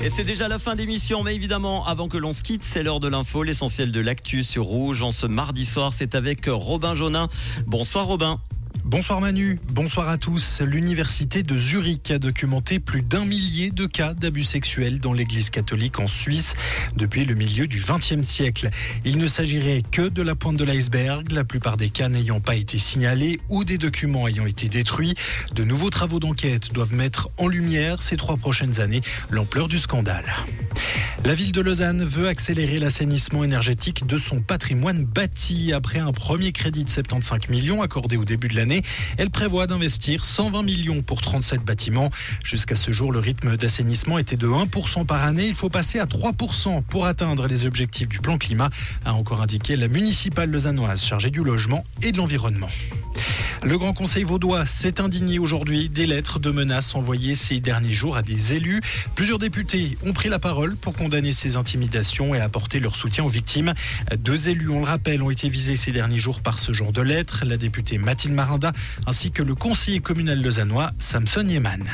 Et c'est déjà la fin d'émission, mais évidemment, avant que l'on se quitte, c'est l'heure de l'info, l'essentiel de l'actu sur Rouge. En ce mardi soir, c'est avec Robin Jonin. Bonsoir Robin. Bonsoir Manu, bonsoir à tous. L'université de Zurich a documenté plus d'un millier de cas d'abus sexuels dans l'église catholique en Suisse depuis le milieu du XXe siècle. Il ne s'agirait que de la pointe de l'iceberg, la plupart des cas n'ayant pas été signalés ou des documents ayant été détruits. De nouveaux travaux d'enquête doivent mettre en lumière ces trois prochaines années l'ampleur du scandale. La ville de Lausanne veut accélérer l'assainissement énergétique de son patrimoine bâti. Après un premier crédit de 75 millions accordé au début de l'année, elle prévoit d'investir 120 millions pour 37 bâtiments. Jusqu'à ce jour, le rythme d'assainissement était de 1% par année. Il faut passer à 3% pour atteindre les objectifs du plan climat, a encore indiqué la municipale lausannoise chargée du logement et de l'environnement. Le Grand Conseil vaudois s'est indigné aujourd'hui des lettres de menaces envoyées ces derniers jours à des élus. Plusieurs députés ont pris la parole pour condamner ces intimidations et apporter leur soutien aux victimes. Deux élus, on le rappelle, ont été visés ces derniers jours par ce genre de lettres, la députée Mathilde Marinda ainsi que le conseiller communal lausannois Samson Yeman.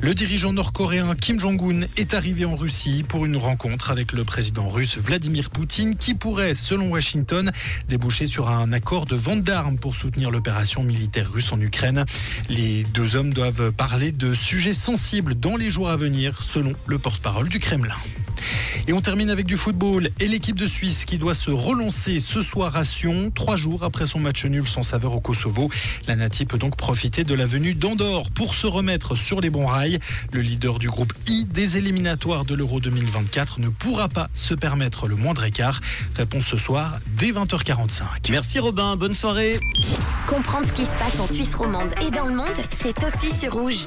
Le dirigeant nord-coréen Kim Jong-un est arrivé en Russie pour une rencontre avec le président russe Vladimir Poutine qui pourrait, selon Washington, déboucher sur un accord de vente d'armes pour soutenir l'opération militaire russe en Ukraine. Les deux hommes doivent parler de sujets sensibles dans les jours à venir, selon le porte-parole du Kremlin. Et on termine avec du football et l'équipe de Suisse qui doit se relancer ce soir à Sion, trois jours après son match nul sans saveur au Kosovo. La Nati peut donc profiter de la venue d'Andorre pour se remettre sur les bons rails. Le leader du groupe I des éliminatoires de l'Euro 2024 ne pourra pas se permettre le moindre écart. Réponse ce soir dès 20h45. Merci Robin, bonne soirée. Comprendre ce qui se passe en Suisse romande et dans le monde, c'est aussi sur rouge.